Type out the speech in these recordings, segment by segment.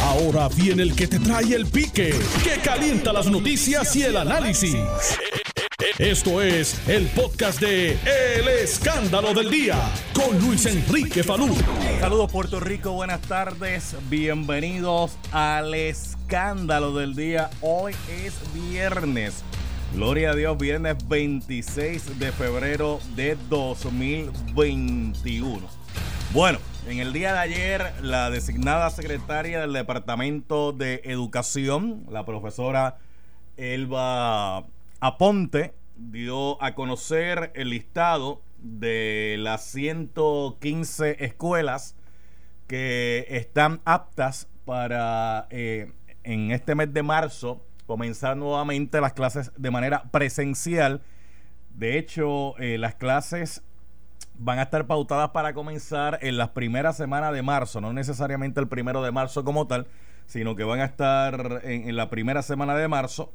Ahora viene el que te trae el pique, que calienta las noticias y el análisis. Esto es el podcast de El Escándalo del Día con Luis Enrique Falú. Saludos Puerto Rico, buenas tardes, bienvenidos al Escándalo del Día. Hoy es viernes. Gloria a Dios, viernes 26 de febrero de 2021. Bueno, en el día de ayer, la designada secretaria del Departamento de Educación, la profesora Elba Aponte, dio a conocer el listado de las 115 escuelas que están aptas para eh, en este mes de marzo comenzar nuevamente las clases de manera presencial. De hecho, eh, las clases van a estar pautadas para comenzar en las primeras semanas de marzo, no necesariamente el primero de marzo como tal, sino que van a estar en, la primera semana de marzo,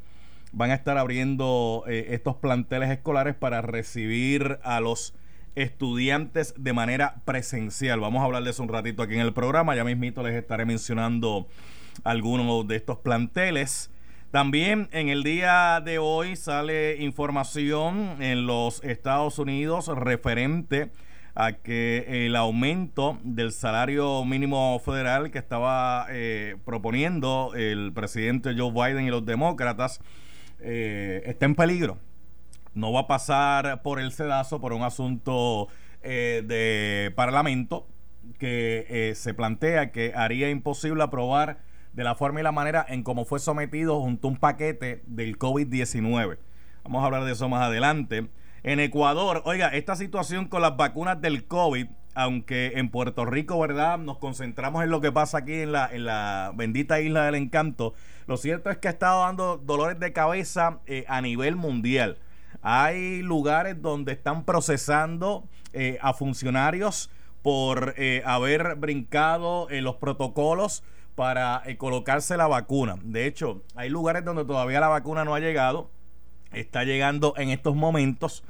van a estar abriendo eh, estos planteles escolares para recibir a los estudiantes de manera presencial. Vamos a hablar de eso un ratito aquí en el programa, ya mismito les estaré mencionando algunos de estos planteles. También en el día de hoy sale información en los Estados Unidos referente a que el aumento del salario mínimo federal que estaba eh, proponiendo el presidente Joe Biden y los demócratas eh, está en peligro. No va a pasar por el sedazo por un asunto eh, de parlamento que se plantea que haría imposible aprobar de la forma y la manera en cómo fue sometido junto a un paquete del COVID-19. Vamos a hablar de eso más adelante. En Ecuador, oiga, esta situación con las vacunas del COVID, aunque en Puerto Rico, ¿verdad? Nos concentramos en lo que pasa aquí en la, en la bendita isla del encanto. Lo cierto es que ha estado dando dolores de cabeza eh, a nivel mundial. Hay lugares donde están procesando eh, a funcionarios por eh, haber brincado en los protocolos para eh, colocarse la vacuna. De hecho, hay lugares donde todavía la vacuna no ha llegado. Está llegando en estos momentos.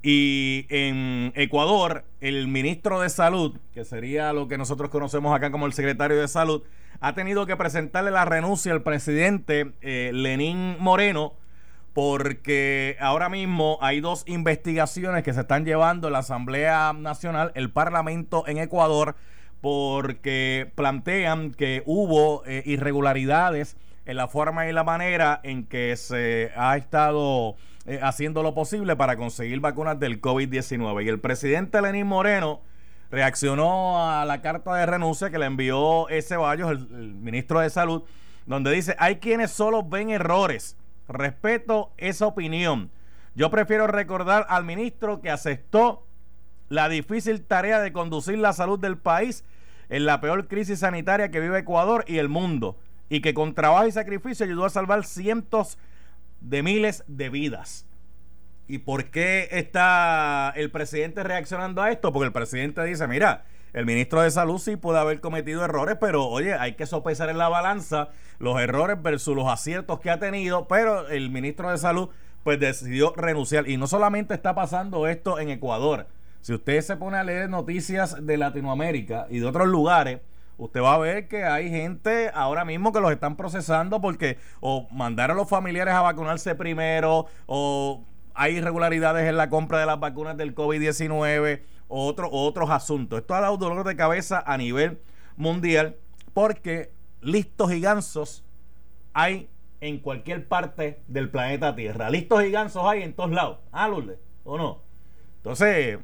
Y en Ecuador, el ministro de Salud, que sería lo que nosotros conocemos acá como el secretario de Salud, ha tenido que presentarle la renuncia al presidente eh, Lenín Moreno porque ahora mismo hay dos investigaciones que se están llevando en la Asamblea Nacional, el Parlamento en Ecuador, porque plantean que hubo eh, irregularidades en la forma y la manera en que se ha estado eh, haciendo lo posible para conseguir vacunas del COVID-19. Y el presidente Lenín Moreno reaccionó a la carta de renuncia que le envió ese Ceballos, el, el ministro de Salud, donde dice, hay quienes solo ven errores. Respeto esa opinión. Yo prefiero recordar al ministro que aceptó la difícil tarea de conducir la salud del país en la peor crisis sanitaria que vive Ecuador y el mundo, y que con trabajo y sacrificio ayudó a salvar cientos de miles de vidas. ¿Y por qué está el presidente reaccionando a esto? Porque el presidente dice, mira, el ministro de Salud sí puede haber cometido errores, pero oye, hay que sopesar en la balanza los errores versus los aciertos que ha tenido, pero el ministro de Salud pues decidió renunciar. Y no solamente está pasando esto en Ecuador, si usted se pone a leer noticias de Latinoamérica y de otros lugares, usted va a ver que hay gente ahora mismo que los están procesando porque o mandaron a los familiares a vacunarse primero o hay irregularidades en la compra de las vacunas del COVID-19 o otro, otros asuntos. Esto ha dado dolor de cabeza a nivel mundial porque listos y gansos hay en cualquier parte del planeta Tierra. Listos y gansos hay en todos lados. ¿Ah? ¿O no? Entonces,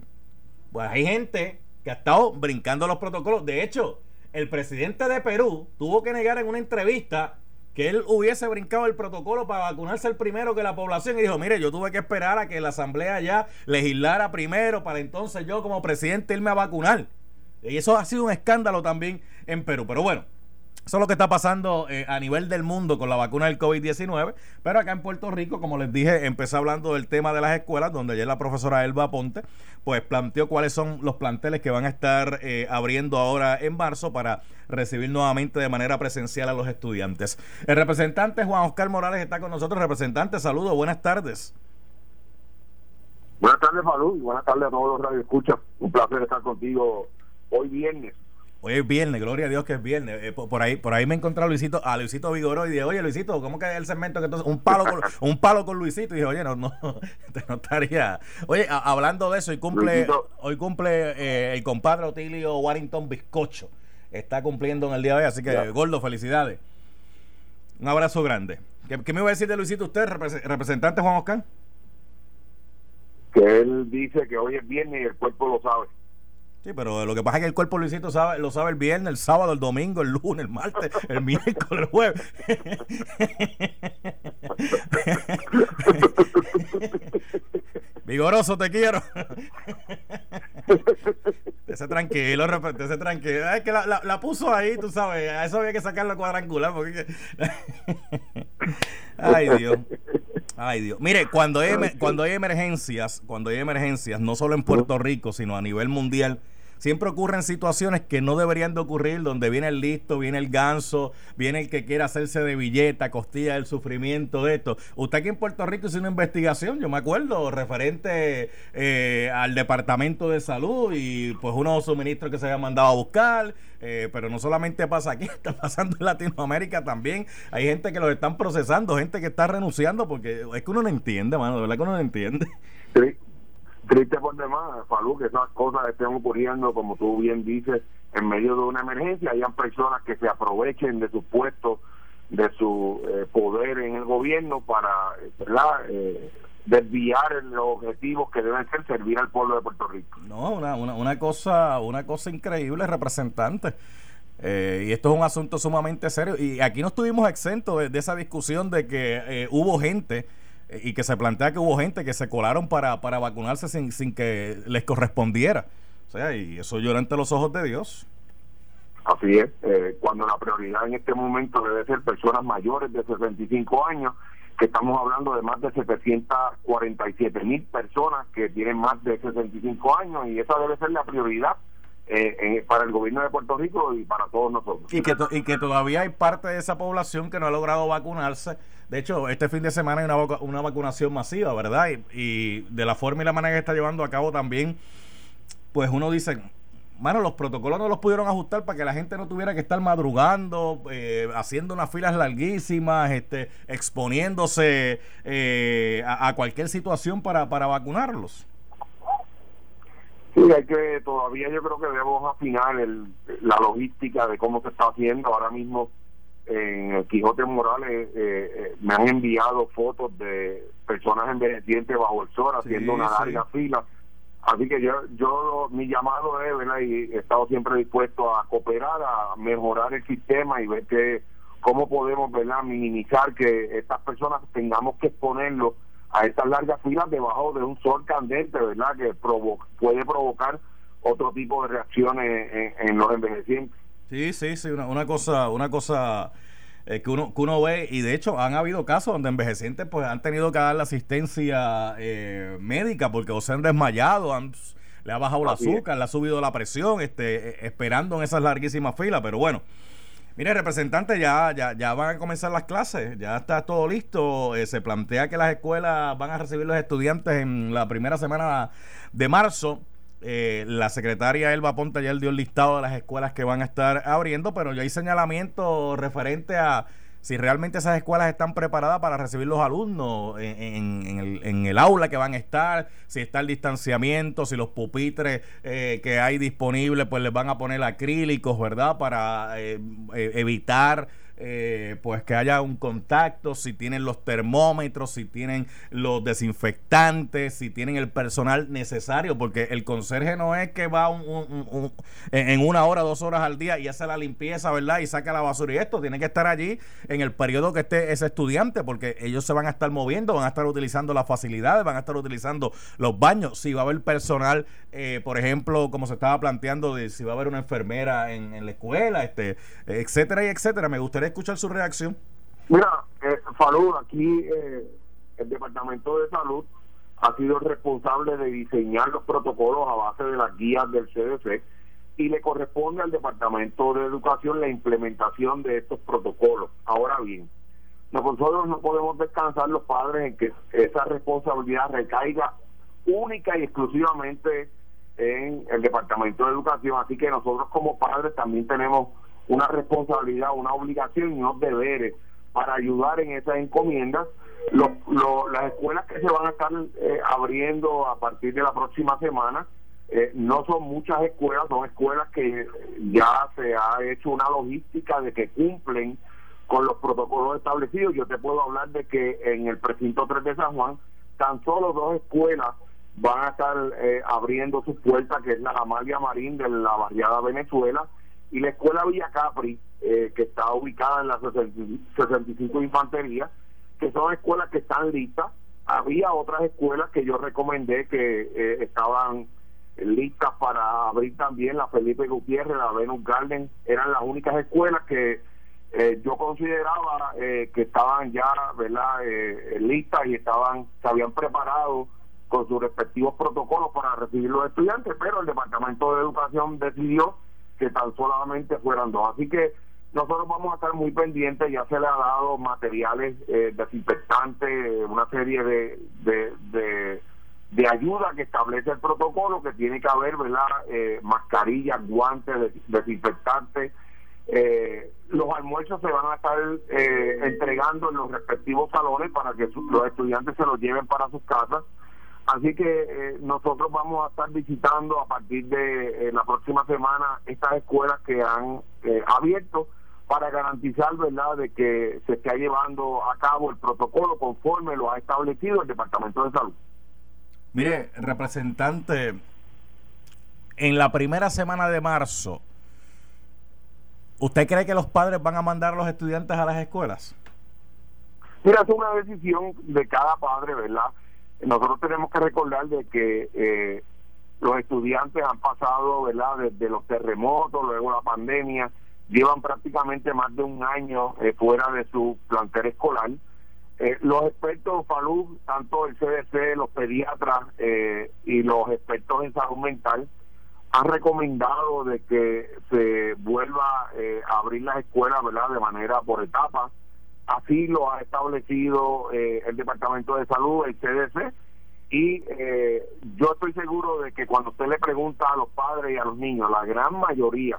pues hay gente que ha estado brincando los protocolos. De hecho, el presidente de Perú tuvo que negar en una entrevista que él hubiese brincado el protocolo para vacunarse el primero que la población y dijo, mire, yo tuve que esperar a que la asamblea ya legislara primero para entonces yo como presidente irme a vacunar. Y eso ha sido un escándalo también en Perú. Pero bueno, eso es lo que está pasando eh, a nivel del mundo con la vacuna del COVID-19. Pero acá en Puerto Rico, como les dije, empecé hablando del tema de las escuelas, donde ayer la profesora Elba Ponte, pues planteó cuáles son los planteles que van a estar eh, abriendo ahora en marzo para recibir nuevamente de manera presencial a los estudiantes. El representante Juan Oscar Morales está con nosotros. Representante, saludos, buenas tardes. Buenas tardes, Falú, y buenas tardes a todos los radioescuchas. Un placer estar contigo hoy viernes Hoy es viernes, gloria a Dios que es viernes. Eh, por, ahí por ahí me encontré a Luisito, a Luisito Vigoró y dije, oye Luisito, ¿cómo que el segmento que entonces un palo con, un palo con Luisito? Y dije, oye, no, no, no estaría. Oye, hablando de eso, hoy cumple, hoy cumple eh, el compadre Otilio Warrington Bizcocho. Está cumpliendo en el día de hoy, así que gordo, felicidades. Un abrazo grande. ¿Qué, me iba a decir de Luisito usted, representante Juan Oscar? Que él dice que hoy es viernes y el cuerpo lo sabe. Sí, pero lo que pasa es que el cuerpo Luisito sabe, lo sabe el viernes, el sábado, el domingo, el lunes, el martes, el miércoles, el jueves. Vigoroso, te quiero. Ese tranquilo, ese tranquilo. Es que la, la, puso ahí, tú sabes. A eso había que sacarlo cuadrangular. Porque... Ay, Dios. Ay, Dios. Mire, cuando hay, cuando hay emergencias, cuando hay emergencias, no solo en Puerto Rico, sino a nivel mundial, siempre ocurren situaciones que no deberían de ocurrir, donde viene el listo, viene el ganso, viene el que quiere hacerse de billeta, costilla del sufrimiento de esto. Usted aquí en Puerto Rico hizo una investigación, yo me acuerdo, referente eh, al Departamento de Salud y pues unos suministros que se habían mandado a buscar, eh, pero no solamente pasa aquí, está pasando en Latinoamérica también. Hay gente que los están procesando, gente que está renunciando, porque es que uno no entiende, mano, de verdad que uno no entiende. Triste por demás, Falú, que esas cosas estén ocurriendo, como tú bien dices, en medio de una emergencia. Hayan personas que se aprovechen de sus puestos, de su eh, poder en el gobierno para, ¿verdad? Eh, desviar los objetivos que deben ser servir al pueblo de Puerto Rico. No, una, una, una cosa una cosa increíble, representante. Eh, y esto es un asunto sumamente serio. Y aquí no estuvimos exentos de, esa discusión de que hubo gente eh, y que se plantea que hubo gente que se colaron para, para vacunarse sin, sin que les correspondiera. O sea, y eso llora ante los ojos de Dios. Así es, eh, cuando la prioridad en este momento debe ser personas mayores de 65 años, que estamos hablando de más de 747 mil personas que tienen más de 65 años y esa debe ser la prioridad eh, para el gobierno de Puerto Rico y para todos nosotros. Y que, y que todavía hay parte de esa población que no ha logrado vacunarse. De hecho, este fin de semana hay una, una vacunación masiva, ¿verdad? Y, de la forma y la manera que está llevando a cabo también, pues uno dice, bueno, los protocolos no los pudieron ajustar para que la gente no tuviera que estar madrugando, eh, haciendo unas filas larguísimas, este, exponiéndose eh, a, a, cualquier situación para, para vacunarlos. Sí, hay que todavía yo creo que debemos afinar el, la logística de cómo se está haciendo. Ahora mismo en el Quijote Morales eh, eh, me han enviado fotos de personas envejecientes bajo el sol haciendo una larga fila. Así que yo, yo mi llamado es, ¿verdad? Y he estado siempre dispuesto a cooperar, a mejorar el sistema y ver que cómo podemos, ¿verdad? Minimizar que estas personas tengamos que exponerlos a estas largas filas debajo de un sol candente, ¿verdad? Que puede provocar otro tipo de reacciones en, los envejecientes. Sí, sí, sí, una, una cosa, una cosa eh, que, uno, que uno ve, y de hecho han habido casos donde envejecientes pues han tenido que dar la asistencia eh, médica porque o se han desmayado, han, le ha bajado el azúcar, le ha subido la presión, este, eh, esperando en esas larguísimas filas, pero bueno. Mire, representante, ya, ya, ya van a comenzar las clases, ya está todo listo. Eh, se plantea que las escuelas van a recibir los estudiantes en la primera semana de marzo. Eh, la secretaria Elba Ponte ya dio el listado de las escuelas que van a estar abriendo, pero ya hay señalamiento referente a si realmente esas escuelas están preparadas para recibir los alumnos en, el, en el, aula que van a estar, si está el distanciamiento, si los pupitres eh, que hay disponibles pues les van a poner acrílicos, ¿verdad? Para eh, eh, evitar eh, pues que haya un contacto, si tienen los termómetros, si tienen los desinfectantes, si tienen el personal necesario, porque el conserje no es que va en una hora, dos horas al día y hace la limpieza, ¿verdad? Y saca la basura y esto, tiene que estar allí en el periodo que esté ese estudiante, porque ellos se van a estar moviendo, van a estar utilizando las facilidades, van a estar utilizando los baños, si va a haber personal, eh, por ejemplo, como se estaba planteando, de si va a haber una enfermera en, en la escuela, este, etcétera y etcétera. Me gustaría escuchar su reacción. Mira, eh, Falud, aquí eh, el Departamento de Salud ha sido responsable de diseñar los protocolos a base de las guías del CDC y le corresponde al Departamento de Educación la implementación de estos protocolos. Ahora bien, nosotros no podemos descansar los padres en que esa responsabilidad recaiga única y exclusivamente en el Departamento de Educación, así que nosotros como padres también tenemos una responsabilidad, una obligación y unos deberes para ayudar en esas encomiendas. las escuelas que se van a estar eh, abriendo a partir de la próxima semana, eh, no son muchas escuelas, son escuelas que ya se ha hecho una logística de que cumplen con los protocolos establecidos. Yo te puedo hablar de que en el precinto 3 de San Juan, tan solo dos escuelas van a estar eh, abriendo sus puertas, que es la Amalia Marín de la barriada Venezuela y la escuela Villa Capri, eh, que está ubicada en la 65 Infantería, que son escuelas que están listas. Había otras escuelas que yo recomendé que estaban listas para abrir también la Felipe Gutiérrez, la Venus Garden, eran las únicas escuelas que eh, yo consideraba eh, que estaban ya verdad eh, listas y estaban se habían preparado con sus respectivos protocolos para recibir los estudiantes, pero el Departamento de Educación decidió que tan solamente fueran dos. Así que nosotros vamos a estar muy pendientes, ya se le ha dado materiales desinfectantes, una serie de, de de ayuda que establece el protocolo, que tiene que haber, ¿verdad? Eh, mascarillas, guantes, desinfectantes. Eh, los almuerzos se van a estar eh, entregando en los respectivos salones para que los estudiantes se los lleven para sus casas. Así que nosotros vamos a estar visitando a partir de la próxima semana estas escuelas que han abierto para garantizar, ¿verdad?, de que se esté llevando a cabo el protocolo conforme lo ha establecido el Departamento de Salud. Mire, representante, en la primera semana de marzo, ¿usted cree que los padres van a mandar a los estudiantes a las escuelas? Mira, es una decisión de cada padre, ¿verdad? Nosotros tenemos que recordar de que eh, los estudiantes han pasado, ¿verdad? Desde los terremotos, luego la pandemia, llevan prácticamente más de un año eh, fuera de su plantel escolar eh, los expertos salud, tanto el CDC, los pediatras eh, y los expertos en salud mental, han recomendado de que se vuelva eh, a abrir las escuelas, ¿verdad?, de manera por etapas. Así lo ha establecido el Departamento de Salud, el CDC, y yo estoy seguro de que cuando usted le pregunta a los padres y a los niños, la gran mayoría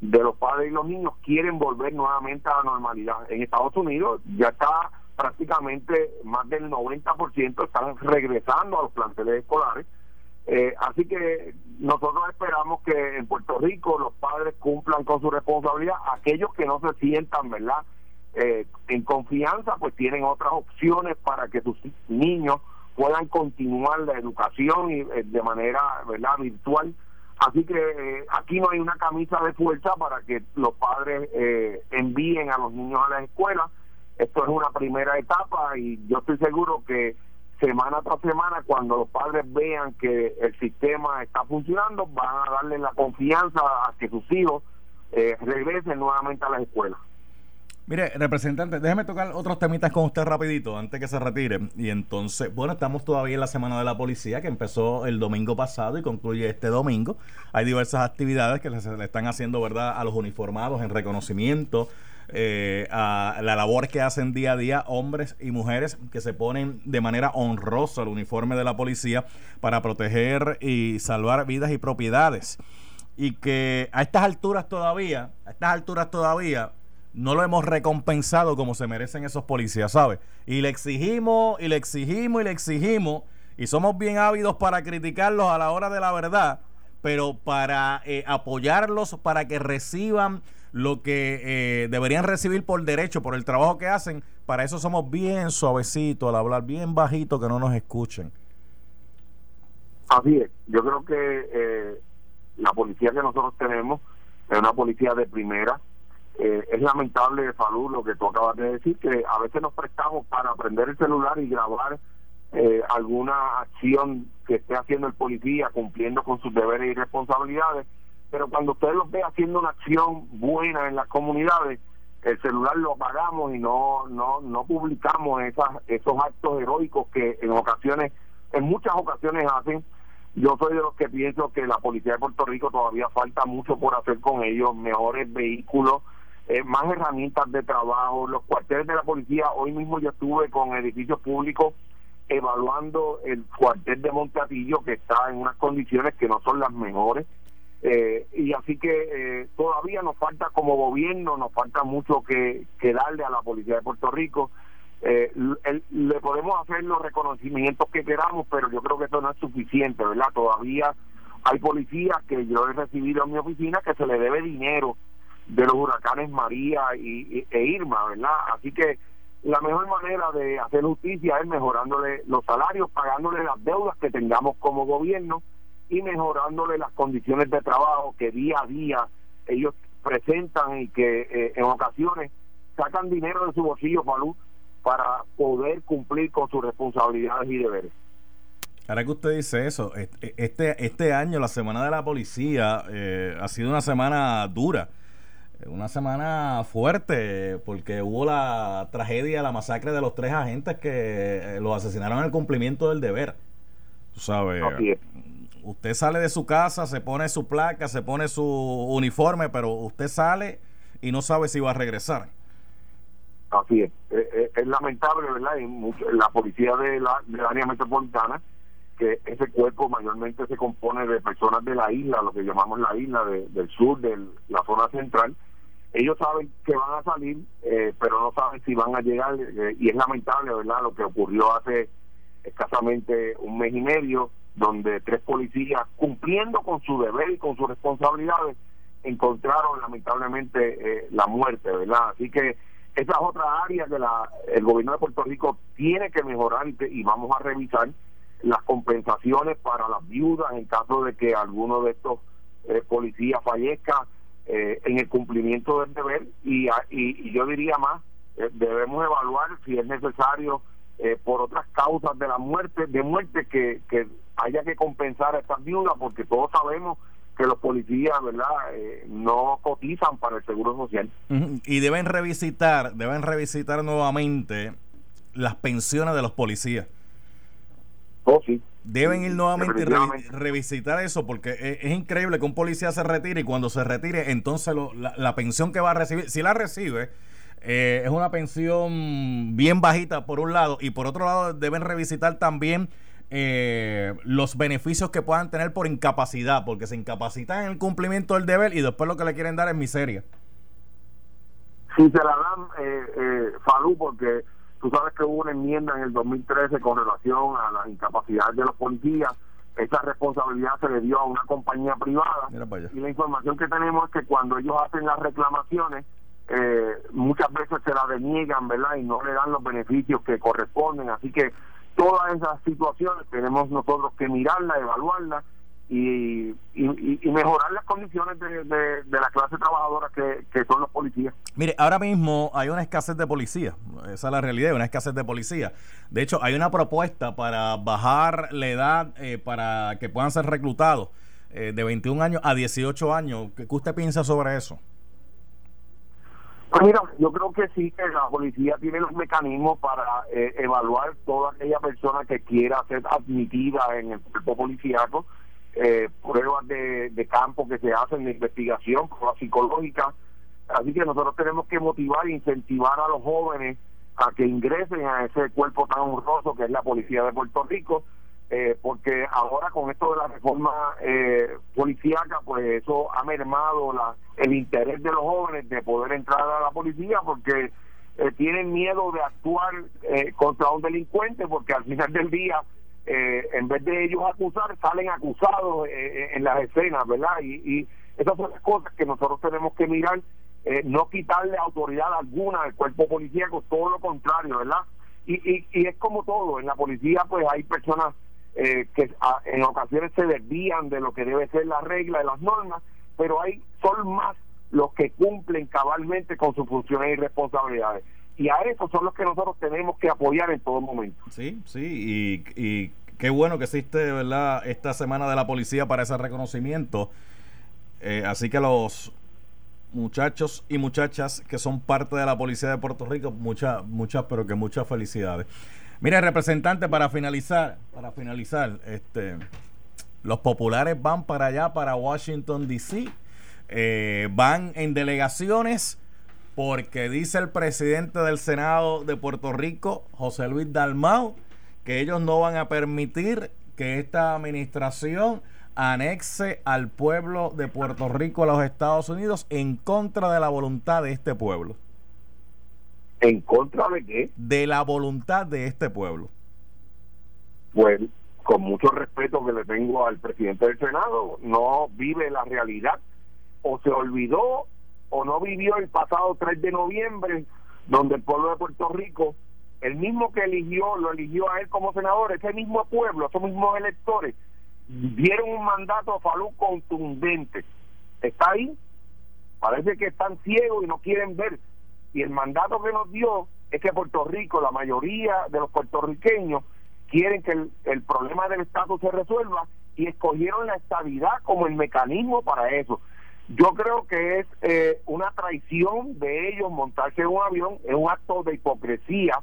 de los padres y los niños quieren volver nuevamente a la normalidad. En Estados Unidos ya está prácticamente más del 90% están regresando a los planteles escolares. Eh, así que nosotros esperamos que en Puerto Rico los padres cumplan con su responsabilidad. Aquellos que no se sientan, ¿verdad? Eh, en confianza, pues tienen otras opciones para que sus niños puedan continuar la educación y, eh, de manera, ¿verdad?, virtual. Así que aquí no hay una camisa de fuerza para que los padres envíen a los niños a las escuelas esto es una primera etapa y yo estoy seguro que semana tras semana, cuando los padres vean que el sistema está funcionando, van a darle la confianza a que sus hijos eh, regresen nuevamente a las escuelas. Mire, representante, déjeme tocar otros temitas con usted rapidito antes que se retire. Y entonces, bueno, estamos todavía en la Semana de la Policía que empezó el domingo pasado y concluye este domingo. Hay diversas actividades que se le están haciendo, ¿verdad?, a los uniformados en reconocimiento eh, a la labor que hacen día a día hombres y mujeres que se ponen de manera honrosa el uniforme de la policía para proteger y salvar vidas y propiedades. Y que a estas alturas todavía, a estas alturas todavía, no lo hemos recompensado como se merecen esos policías, ¿sabes? Y le exigimos, y le exigimos, y le exigimos, y somos bien ávidos para criticarlos a la hora de la verdad, pero para eh, apoyarlos, para que reciban lo que eh, deberían recibir por derecho, por el trabajo que hacen. Para eso somos bien suavecitos, al hablar bien bajito, que no nos escuchen. Así es. Yo creo que eh, la policía que nosotros tenemos es una policía de primera. Eh, es lamentable, salud lo que tú acabas de decir, que a veces nos prestamos para prender el celular y grabar alguna acción que esté haciendo el policía cumpliendo con sus deberes y responsabilidades pero cuando usted los ve haciendo una acción buena en las comunidades, el celular lo apagamos y no no no publicamos esas, esos actos heroicos que en ocasiones, en muchas ocasiones hacen. Yo soy de los que pienso que la policía de Puerto Rico todavía falta mucho por hacer con ellos, mejores vehículos, eh, más herramientas de trabajo, los cuarteles de la policía. Hoy mismo yo estuve con edificios públicos evaluando el cuartel de Montatillo que está en unas condiciones que no son las mejores eh, y así que eh, todavía nos falta como gobierno, nos falta mucho que, darle a la Policía de Puerto Rico. Eh, le podemos hacer los reconocimientos que queramos, pero yo creo que eso no es suficiente, ¿verdad? Todavía hay policías que yo he recibido en mi oficina que se le debe dinero de los huracanes María y, e Irma, ¿verdad? Así que la mejor manera de hacer justicia es mejorándole los salarios, pagándole las deudas que tengamos como gobierno y mejorándole las condiciones de trabajo que día a día ellos presentan y que eh, en ocasiones sacan dinero de su bolsillo para, para poder cumplir con sus responsabilidades y deberes. Ahora que usted dice eso, este, este año la semana de la policía eh, ha sido una semana dura, una semana fuerte, porque hubo la tragedia, la masacre de los tres agentes que eh, los asesinaron en el cumplimiento del deber. Tú sabes, usted sale de su casa, se pone su placa, se pone su uniforme, pero usted sale y no sabe si va a regresar. Así es. Eh, eh, es, lamentable, ¿verdad? En, la policía de la, de área metropolitana, que ese cuerpo mayormente se compone de personas de la isla, lo que llamamos la isla del sur, de la zona central. Ellos saben que van a salir, eh, pero no saben si van a llegar. y es lamentable, ¿verdad? Lo que ocurrió hace escasamente un mes y medio donde tres policías, cumpliendo con su deber y con sus responsabilidades, encontraron lamentablemente eh, la muerte, ¿verdad? Así que esa es otra área que la, el gobierno de Puerto Rico tiene que mejorar y, vamos a revisar las compensaciones para las viudas en caso de que alguno de estos eh, policías fallezca eh, en el cumplimiento del deber y, y, yo diría más, debemos evaluar si es necesario por otras causas de la muerte, de muerte que, que haya que compensar a estas viudas porque todos sabemos que los policías, ¿verdad?, eh, no cotizan para el seguro social. Y deben revisitar, deben revisitar nuevamente las pensiones de los policías. Oh, sí. Deben ir nuevamente y revisitar eso porque es, increíble que un policía se retire y cuando se retire, entonces la, pensión que va a recibir, si la recibe, eh, es una pensión bien bajita por un lado y por otro lado deben revisitar también eh, los beneficios que puedan tener por incapacidad, porque se incapacitan en el cumplimiento del deber y después lo que le quieren dar es miseria. Si se la dan, eh, eh, Falú, porque tú sabes que hubo una enmienda en el 2013 con relación a las incapacidades de los policías, esa responsabilidad se le dio a una compañía privada. Y la información que tenemos es que cuando ellos hacen las reclamaciones, eh, muchas veces se la deniegan, ¿verdad? Y no le dan los beneficios que corresponden, así que todas esas situaciones tenemos nosotros que mirarlas, evaluarlas y, y, mejorar las condiciones de, de, la clase trabajadora que, que, son los policías. Mire, ahora mismo hay una escasez de policía, esa es la realidad, una escasez de policía. De hecho, hay una propuesta para bajar la edad eh, para que puedan ser reclutados eh, de 21 años a 18 años. ¿Qué usted piensa sobre eso? Pues mira, yo creo que sí, que la policía tiene los mecanismos para eh, evaluar toda aquella persona que quiera ser admitida en el cuerpo policíaco, eh, pruebas de, campo que se hacen de investigación, pruebas psicológicas. Así que nosotros tenemos que motivar e incentivar a los jóvenes a que ingresen a ese cuerpo tan honroso que es la Policía de Puerto Rico eh, porque ahora con esto de la reforma eh, policíaca, pues eso ha mermado la, el interés de los jóvenes de poder entrar a la policía porque eh, tienen miedo de actuar eh, contra un delincuente porque al final del día, en vez de ellos acusar, salen acusados en las escenas, ¿verdad? Y, y esas son las cosas que nosotros tenemos que mirar, no quitarle autoridad alguna al cuerpo policíaco, todo lo contrario, ¿verdad? Y, y, y es como todo, en la policía pues hay personas eh, que en ocasiones se desvían de lo que debe ser la regla de las normas, pero hay son más los que cumplen cabalmente con sus funciones y responsabilidades. Y a esos son los que nosotros tenemos que apoyar en todo momento. Sí, sí, y, qué bueno que existe, ¿verdad?, esta semana de la policía para ese reconocimiento. Eh, así que los muchachos y muchachas que son parte de la policía de Puerto Rico, muchas, muchas, pero que muchas felicidades. Mire, representante, para finalizar, para finalizar, este, los populares van para allá, para Washington, D.C. Eh, van en delegaciones porque dice el presidente del Senado de Puerto Rico, José Luis Dalmau, que ellos no van a permitir que esta administración anexe al pueblo de Puerto Rico a los Estados Unidos en contra de la voluntad de este pueblo. ¿En contra de qué? De la voluntad de este pueblo. Pues con mucho respeto que le tengo al presidente del Senado, no vive la realidad o se olvidó o no vivió el pasado 3 de noviembre, donde el pueblo de Puerto Rico, el mismo que eligió, lo eligió a él como senador, ese mismo pueblo, esos mismos electores, dieron un mandato a Falú contundente. ¿Está ahí? Parece que están ciegos y no quieren ver. Y el mandato que nos dio es que Puerto Rico, la mayoría de los puertorriqueños, quieren que el, el problema del estatus se resuelva y escogieron la estabilidad como el mecanismo para eso. Yo creo que es eh, una traición de ellos montarse en un avión, es un acto de hipocresía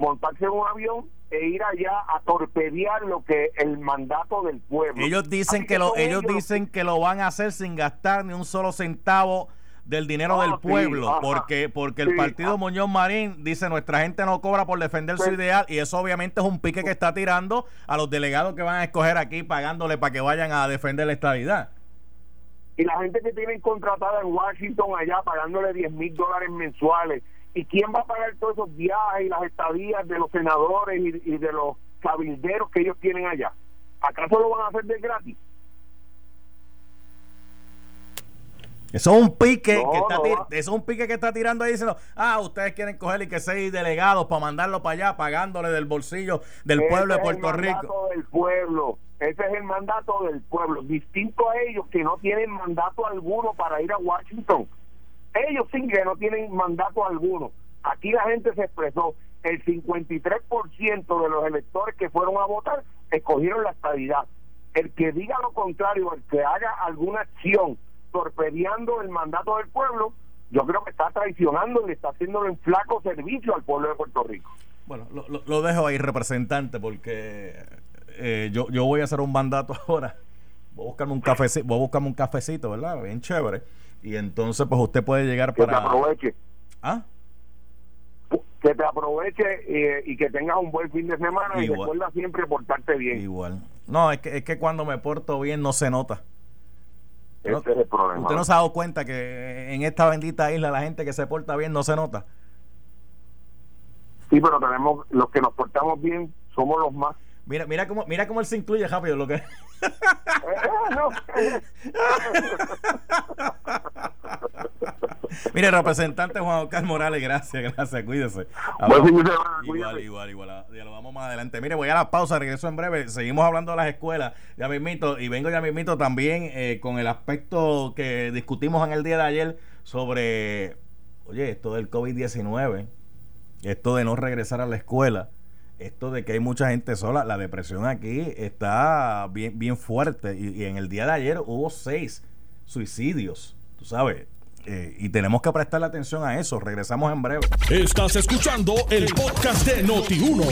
montarse en un avión e ir allá a torpedear lo que el mandato del pueblo. Ellos dicen que, lo, ellos, dicen que lo van a hacer sin gastar ni un solo centavo del dinero del pueblo, porque porque el partido Muñoz Marín dice nuestra gente no cobra por defender su ideal y eso obviamente es un pique que está tirando a los delegados que van a escoger aquí pagándole para que vayan a defender la estabilidad y la gente que tienen contratada en Washington allá pagándole 10 mil dólares mensuales. ¿Y quién va a pagar todos esos viajes y las estadías de los senadores y, de los cabilderos que ellos tienen allá? ¿Acaso lo van a hacer de gratis? Eso es un pique que está es un pique que está tirando ahí diciendo, ah, ustedes quieren coger y que seis delegados para mandarlo para allá, pagándole del bolsillo del pueblo de Puerto Rico. Del pueblo. Ese es el mandato del pueblo, distinto a ellos que no tienen mandato alguno para ir a Washington. Ellos sí que no tienen mandato alguno. Aquí la gente se expresó, el 53% de los electores que fueron a votar escogieron la estabilidad. El que diga lo contrario, el que haga alguna acción torpedeando el mandato del pueblo, yo creo que está traicionando y está haciendo un flaco servicio al pueblo de Puerto Rico. Bueno, lo, lo dejo ahí, representante, porque eh, yo, yo voy a hacer un mandato ahora. Voy a buscarme un cafecito, voy a buscarme un cafecito, ¿verdad? Bien chévere. Y entonces, pues usted puede llegar que para. Que te aproveche. ¿Ah? Que te aproveche y, que tengas un buen fin de semana y recuerda siempre portarte bien. Igual. No, es que, es que cuando me porto bien no se nota. Ese es el problema. ¿Usted no se ha dado cuenta que en esta bendita isla la gente que se porta bien no se nota? Sí, pero tenemos los que nos portamos bien somos los más Mira, mira cómo, mira cómo él se incluye rápido lo que. Mire, representante Juan Oscar Morales, gracias, gracias, cuídese. igual, igual, igual, ya lo vamos más adelante. Mire, voy a la pausa, regreso en breve. Seguimos hablando de las escuelas, ya mismito, y vengo ya mismito también eh, con el aspecto que discutimos en el día de ayer sobre, oye, esto del COVID-19, esto de no regresar a la escuela esto de que hay mucha gente sola, la depresión aquí está bien, bien fuerte y, en el día de ayer hubo seis suicidios, tú sabes. Eh, y tenemos que prestarle atención a eso. Regresamos en breve. Estás escuchando el podcast de Noti1.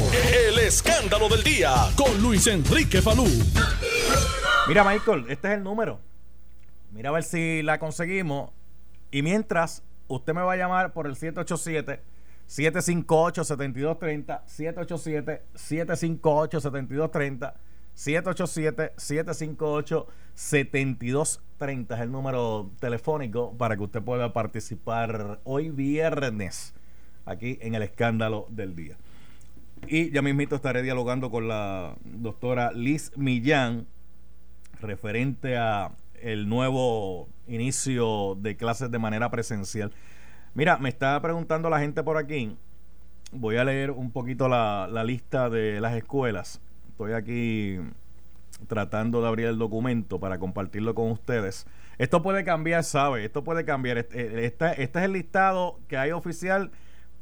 El escándalo del día con Luis Enrique Falú. Mira, Michael, este es el número. Mira a ver si la conseguimos. Y mientras, usted me va a llamar por el 787 758-7230, 787-758-7230, 787-758-7230 es el número telefónico para que usted pueda participar hoy viernes aquí en el escándalo del día. Y ya mismito estaré dialogando con la doctora Liz Millán referente a el nuevo inicio de clases de manera presencial. Mira, me está preguntando la gente por aquí. Voy a leer un poquito la, lista de las escuelas. Estoy aquí tratando de abrir el documento para compartirlo con ustedes. Esto puede cambiar, ¿sabe? Esto puede cambiar. Este, este, es el listado que hay oficial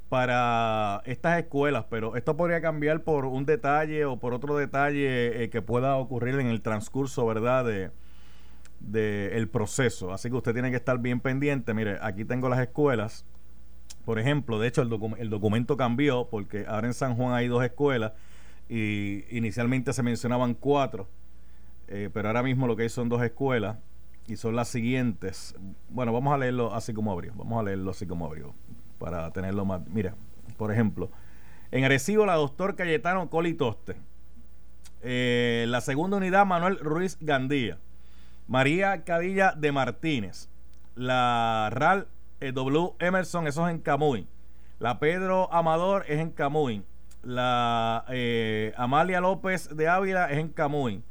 para estas escuelas, pero esto podría cambiar por un detalle o por otro detalle eh, que pueda ocurrir en el transcurso, ¿verdad? De, del proceso. Así que usted tiene que estar bien pendiente. Mire, aquí tengo las escuelas. Por ejemplo, de hecho, el, documento cambió porque ahora en San Juan hay dos escuelas y inicialmente se mencionaban cuatro, eh, pero ahora mismo lo que hay son dos escuelas y son las siguientes. Bueno, vamos a leerlo así como abrió. Vamos a leerlo así como abrió para tenerlo más. Mira, por ejemplo, En Arecibo, la doctor Cayetano Colitoste. Eh, la segunda unidad, Manuel Ruiz Gandía. María Cadilla de Martínez. La RAL eh, W. Emerson, eso es en Camuy. La Pedro Amador es en Camuy. La eh, Amalia López de Ávila es en Camuy.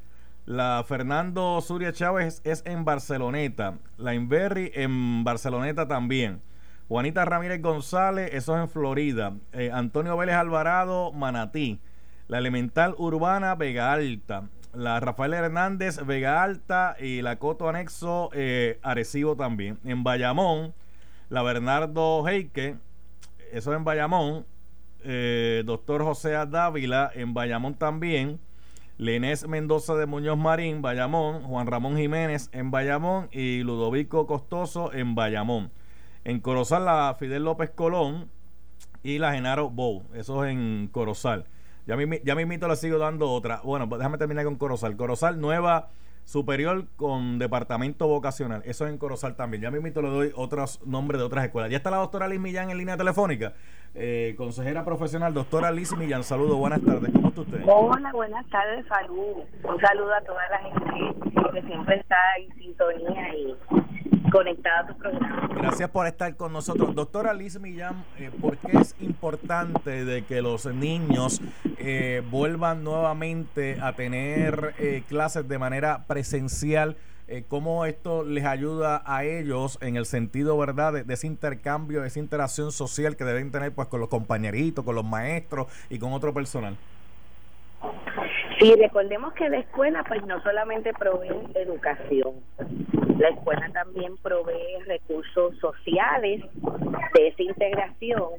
La Fernando Suria Chávez es en Barceloneta. La Inverri en Barceloneta también. Juanita Ramírez González, eso es en Florida. Eh, Antonio Vélez Alvarado, Manatí. La Elemental Urbana, Vega Alta. La Rafael Hernández, Vega Alta. Y la Coto Anexo, eh, Arecibo también. En Bayamón, la Bernardo Heike, eso es en Bayamón. Eh, doctor José Dávila, en Bayamón también. Lenés Mendoza de Muñoz Marín, Bayamón, Juan Ramón Jiménez en Bayamón y Ludovico Costoso en Bayamón. En Corozal, la Fidel López Colón y la Genaro Bow. Eso es en Corozal. Ya, mi, ya mismito le sigo dando otra. Bueno, pues déjame terminar con Corozal. Corozal, nueva superior con departamento vocacional. Eso es en Corozal también. Ya mismito le doy otros nombres de otras escuelas. Ya está la doctora Liz Millán en línea telefónica. Eh, consejera profesional, doctora Liz Millán. Saludos, buenas tardes. ¿Cómo está usted? Hola, buenas tardes, salud. Un saludo a toda la gente que siempre está en sintonía y conectada a tu programa. Gracias por estar con nosotros. Doctora Liz Millán, eh, ¿por qué es importante de que los niños eh, vuelvan nuevamente a tener eh, clases de manera presencial? eh, cómo esto les ayuda a ellos en el sentido, ¿verdad?, de, ese intercambio, de esa interacción social que deben tener pues con los compañeritos, con los maestros y con otro personal. Sí, recordemos que la escuela pues no solamente provee educación, la escuela también provee recursos sociales de esa integración,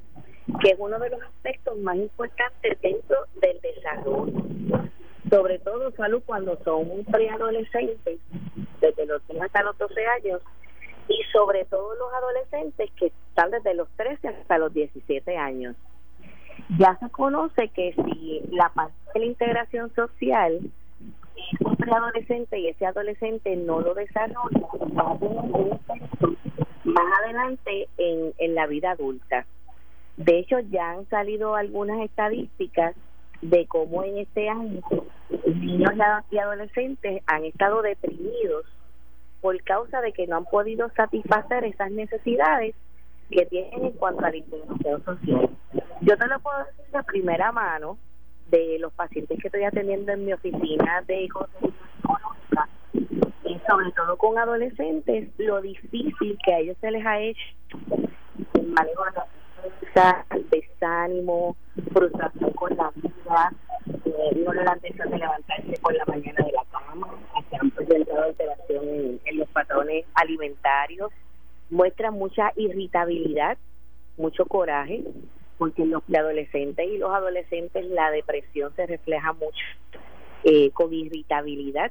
que es uno de los aspectos más importantes dentro del desarrollo sobre todo salud cuando son preadolescentes, desde los 10 hasta los 12 años, y sobre todo los adolescentes que están desde los 13 hasta los 17 años. Ya se conoce que si la parte de la integración social es un preadolescente y ese adolescente no lo desarrolla, va a tener un más adelante en, en la vida adulta. De hecho, ya han salido algunas estadísticas de cómo en este año niños y adolescentes han estado deprimidos por causa de que no han podido satisfacer esas necesidades que tienen en cuanto a la social. Yo te lo puedo decir de primera mano de los pacientes que estoy atendiendo en mi oficina de hijos y sobre todo con adolescentes, lo difícil que a ellos se les ha hecho el manejo de la desánimo, frustración con la vida, eh, no dan de levantarse por la mañana de la cama, hasta han presentado alteración en, en los patrones alimentarios, muestra mucha irritabilidad, mucho coraje, porque los adolescentes y los adolescentes la depresión se refleja mucho eh, con irritabilidad,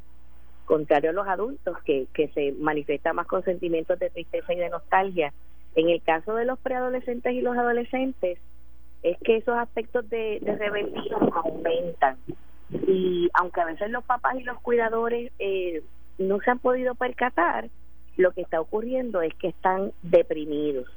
contrario a los adultos que, que se manifiesta más con sentimientos de tristeza y de nostalgia en el caso de los preadolescentes y los adolescentes, es que esos aspectos de, de rebeldía aumentan. Y aunque a veces los papás y los cuidadores eh, no se han podido percatar, lo que está ocurriendo es que están deprimidos.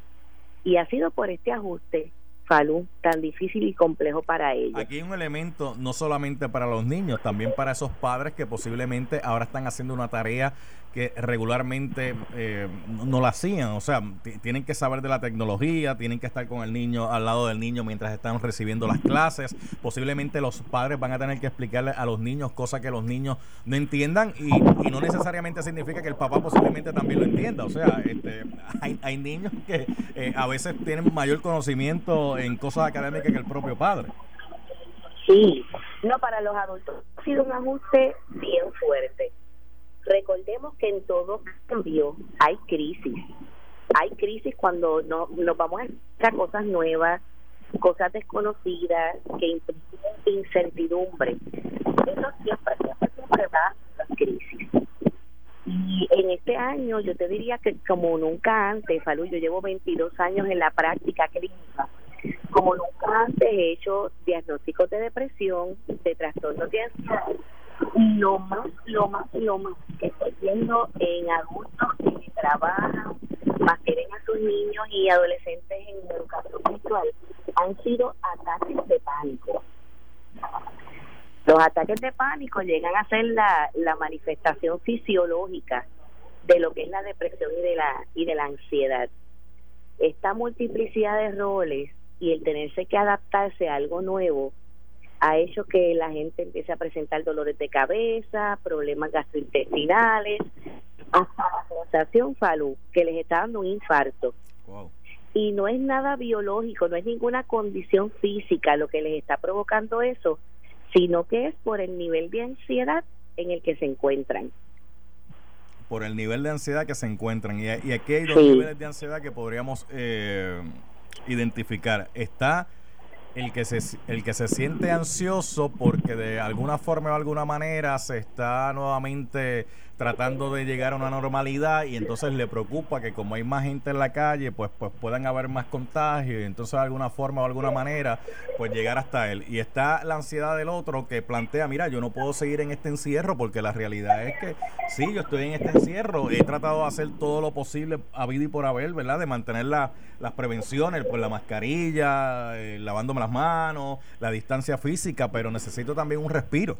Y ha sido por este ajuste Falú tan difícil y complejo para ellos. Aquí hay un elemento no solamente para los niños, también para esos padres que posiblemente ahora están haciendo una tarea que regularmente eh, no la hacían. O sea, tienen que saber de la tecnología, tienen que estar con el niño al lado del niño mientras están recibiendo las clases. Posiblemente los padres van a tener que explicarle a los niños cosas que los niños no entiendan y, no necesariamente significa que el papá posiblemente también lo entienda. O sea, este, hay, hay niños que eh, a veces tienen mayor conocimiento en cosas académicas que el propio padre. Sí, no, para los adultos ha sido un ajuste bien fuerte. Recordemos que en todo cambio hay crisis. Hay crisis cuando no, nos vamos a cosas nuevas, cosas desconocidas que implican incertidumbre. Eso siempre, siempre, siempre va las crisis. Y en este año yo te diría que como nunca antes, Falú, yo llevo 22 años en la práctica clínica como nunca antes he hecho diagnósticos de depresión, de trastornos de ansiedad, lo más, lo más, lo más que estoy viendo en adultos que trabajan, más quieren a sus niños y adolescentes en educación virtual, han sido ataques de pánico Los ataques de pánico llegan a ser la, la manifestación fisiológica de lo que es la depresión y de la y de la ansiedad. Esta multiplicidad de roles y el tenerse que adaptarse a algo nuevo ha hecho que la gente empiece a presentar dolores de cabeza, problemas gastrointestinales, hasta la sensación falú, que les está dando un infarto. Y no es nada biológico, no es ninguna condición física lo que les está provocando eso, sino que es por el nivel de ansiedad en el que se encuentran. Por el nivel de ansiedad que se encuentran. Y, aquí hay dos niveles de ansiedad que podríamos eh, identificar. Está el que se el que se siente ansioso porque de alguna forma o alguna manera se está nuevamente tratando de llegar a una normalidad y entonces le preocupa que como hay más gente en la calle, pues pues puedan haber más contagios y entonces de alguna forma o alguna manera pues llegar hasta él. Y está la ansiedad del otro que plantea, mira, yo no puedo seguir en este encierro porque la realidad es que sí, yo estoy en este encierro, he tratado de hacer todo lo posible a vida y por haber, ¿verdad? De mantener la, las prevenciones, pues la mascarilla, eh, lavándome las manos, la distancia física, pero necesito también un respiro.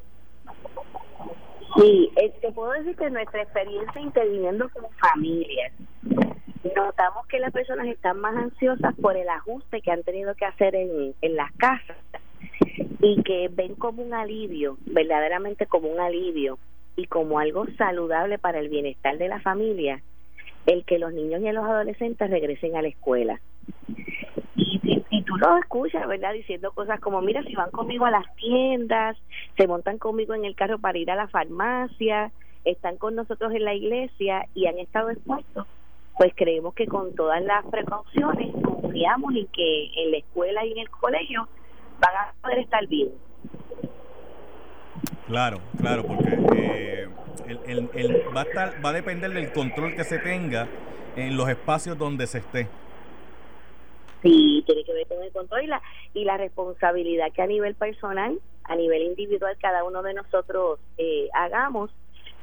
Sí, eh, te puedo decir que nuestra experiencia interviniendo con familias, notamos que las personas están más ansiosas por el ajuste que han tenido que hacer en, en las casas y que ven como un alivio, verdaderamente como un alivio y como algo saludable para el bienestar de la familia, el que los niños y los adolescentes regresen a la escuela. Y, tú lo escuchas, ¿verdad? Diciendo cosas como, mira, si van conmigo a las tiendas, se montan conmigo en el carro para ir a la farmacia, están con nosotros en la iglesia y han estado expuestos, pues creemos que con todas las precauciones confiamos en que en la escuela y en el colegio van a poder estar bien. Claro, claro, porque eh, el, el, va, a estar, va a depender del control que se tenga en los espacios donde se esté. Sí, tiene que ver con el control y la, y la responsabilidad que a nivel personal, a nivel individual, cada uno de nosotros eh, hagamos.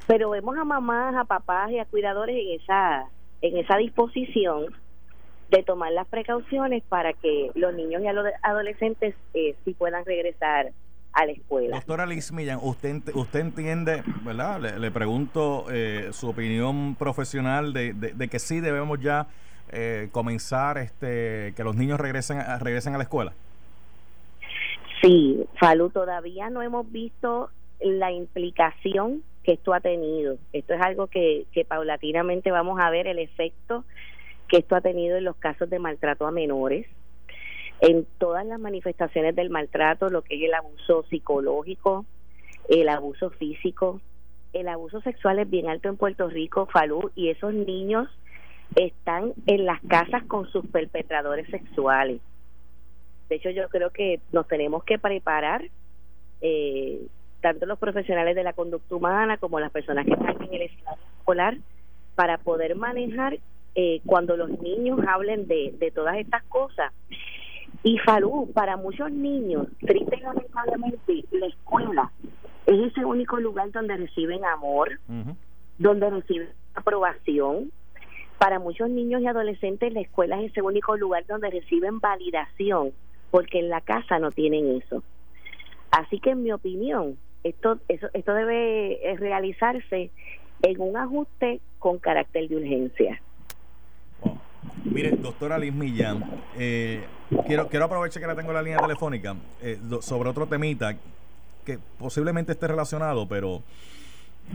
Pero vemos a mamás, a papás y a cuidadores en esa, en esa disposición de tomar las precauciones para que los niños y los adolescentes eh, sí puedan regresar a la escuela. Doctora Liz Millán, usted, usted entiende, ¿verdad? Le, pregunto eh, su opinión profesional de, de que sí debemos ya eh, comenzar este que los niños regresen regresen a la escuela? Sí, Falú, todavía no hemos visto la implicación que esto ha tenido. Esto es algo que, que paulatinamente vamos a ver el efecto que esto ha tenido en los casos de maltrato a menores, en todas las manifestaciones del maltrato, lo que es el abuso psicológico, el abuso físico, el abuso sexual es bien alto en Puerto Rico, Falú, y esos niños están en las casas con sus perpetradores sexuales. De hecho, yo creo que nos tenemos que preparar, eh, tanto los profesionales de la conducta humana como las personas que están en el escenario escolar, para poder manejar eh, cuando los niños hablen de, de todas estas cosas. Y Falú, para muchos niños, triste y lamentablemente, la escuela es ese único lugar donde reciben amor, donde reciben aprobación, para muchos niños y adolescentes la escuela es ese único lugar donde reciben validación, porque en la casa no tienen eso. Así que en mi opinión, esto, eso, esto debe eh, realizarse en un ajuste con carácter de urgencia. Mire, doctora Liz Millán, eh, quiero, quiero aprovechar que la tengo en la línea telefónica eh, sobre otro temita que posiblemente esté relacionado, pero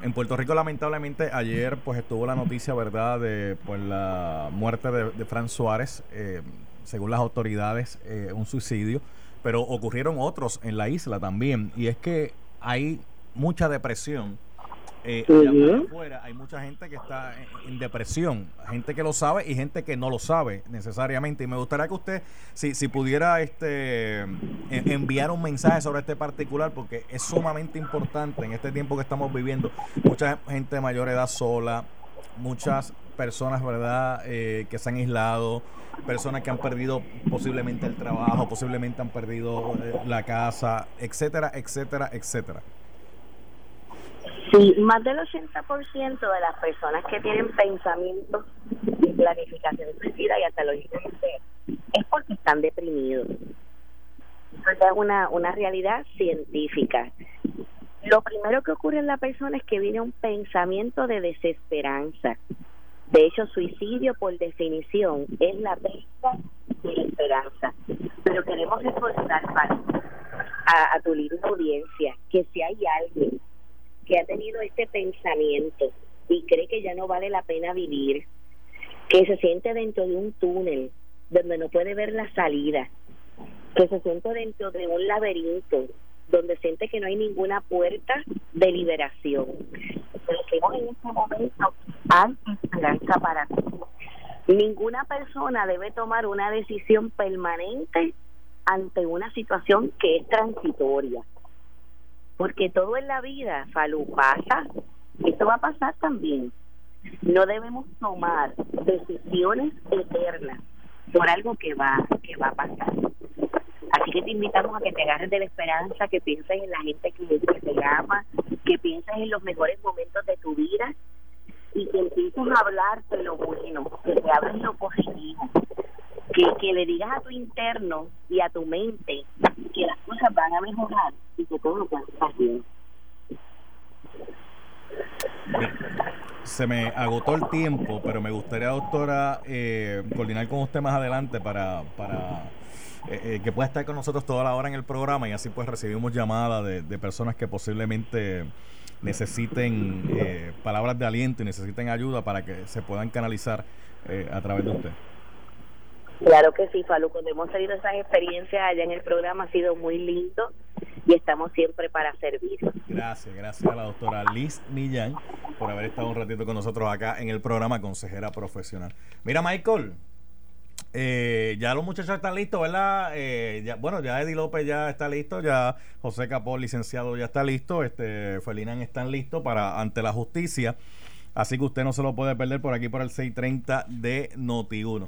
en Puerto Rico, lamentablemente, ayer pues estuvo la noticia, ¿verdad?, de pues, la muerte de, de Fran Suárez, eh, según las autoridades, eh, un suicidio, pero ocurrieron otros en la isla también, y es que hay mucha depresión eh, hay mucha gente que está en, depresión, gente que lo sabe y gente que no lo sabe necesariamente. Y me gustaría que usted, si, si pudiera este enviar un mensaje sobre este particular, porque es sumamente importante en este tiempo que estamos viviendo. Mucha gente de mayor edad sola, muchas personas, ¿verdad?, eh, que se han aislado, personas que han perdido posiblemente el trabajo, posiblemente han perdido eh, la casa, etcétera, etcétera, etcétera. Sí, más del 80% de las personas que tienen pensamientos y planificación suicida y hasta lógicamente es porque están deprimidos. Eso es una, una realidad científica. Lo primero que ocurre en la persona es que viene un pensamiento de desesperanza. De hecho, suicidio por definición es la pérdida de la esperanza. Pero queremos reforzar a, a tu linda audiencia que si hay alguien que ha tenido este pensamiento y cree que ya no vale la pena vivir, que se siente dentro de un túnel donde no puede ver la salida, que se siente dentro de un laberinto donde siente que no hay ninguna puerta de liberación. Decimos en este momento, hay esperanza para ti. Ninguna persona debe tomar una decisión permanente ante una situación que es transitoria. Porque todo en la vida, Falú, pasa. Esto va a pasar también. No debemos tomar decisiones eternas por algo que va, que va a pasar. Así que te invitamos a que te agarres de la esperanza, que pienses en la gente que, te ama, que pienses en los mejores momentos de tu vida y que empieces a hablar de lo bueno, que te hables lo positivo, que, que le digas a tu interno y a tu mente que las cosas van a mejorar y que todo va a estar bien. Se me agotó el tiempo, pero me gustaría, doctora, eh, coordinar con usted más adelante para, para eh, eh, que pueda estar con nosotros toda la hora en el programa y así pues recibimos llamadas de, personas que posiblemente necesiten eh, palabras de aliento y necesiten ayuda para que se puedan canalizar a través de usted. Claro que sí, Falu. Cuando hemos tenido esas experiencias allá en el programa ha sido muy lindo y estamos siempre para servir. Gracias, gracias a la doctora Liz Millán por haber estado un ratito con nosotros acá en el programa Consejera Profesional. Mira, Michael, eh, ya los muchachos están listos, ¿verdad? Eh, ya, bueno, ya Eddie López ya está listo, ya José Capó, licenciado, ya está listo, este Felinan están listos para ante la justicia. Así que usted no se lo puede perder por aquí por el 630 de Noti1.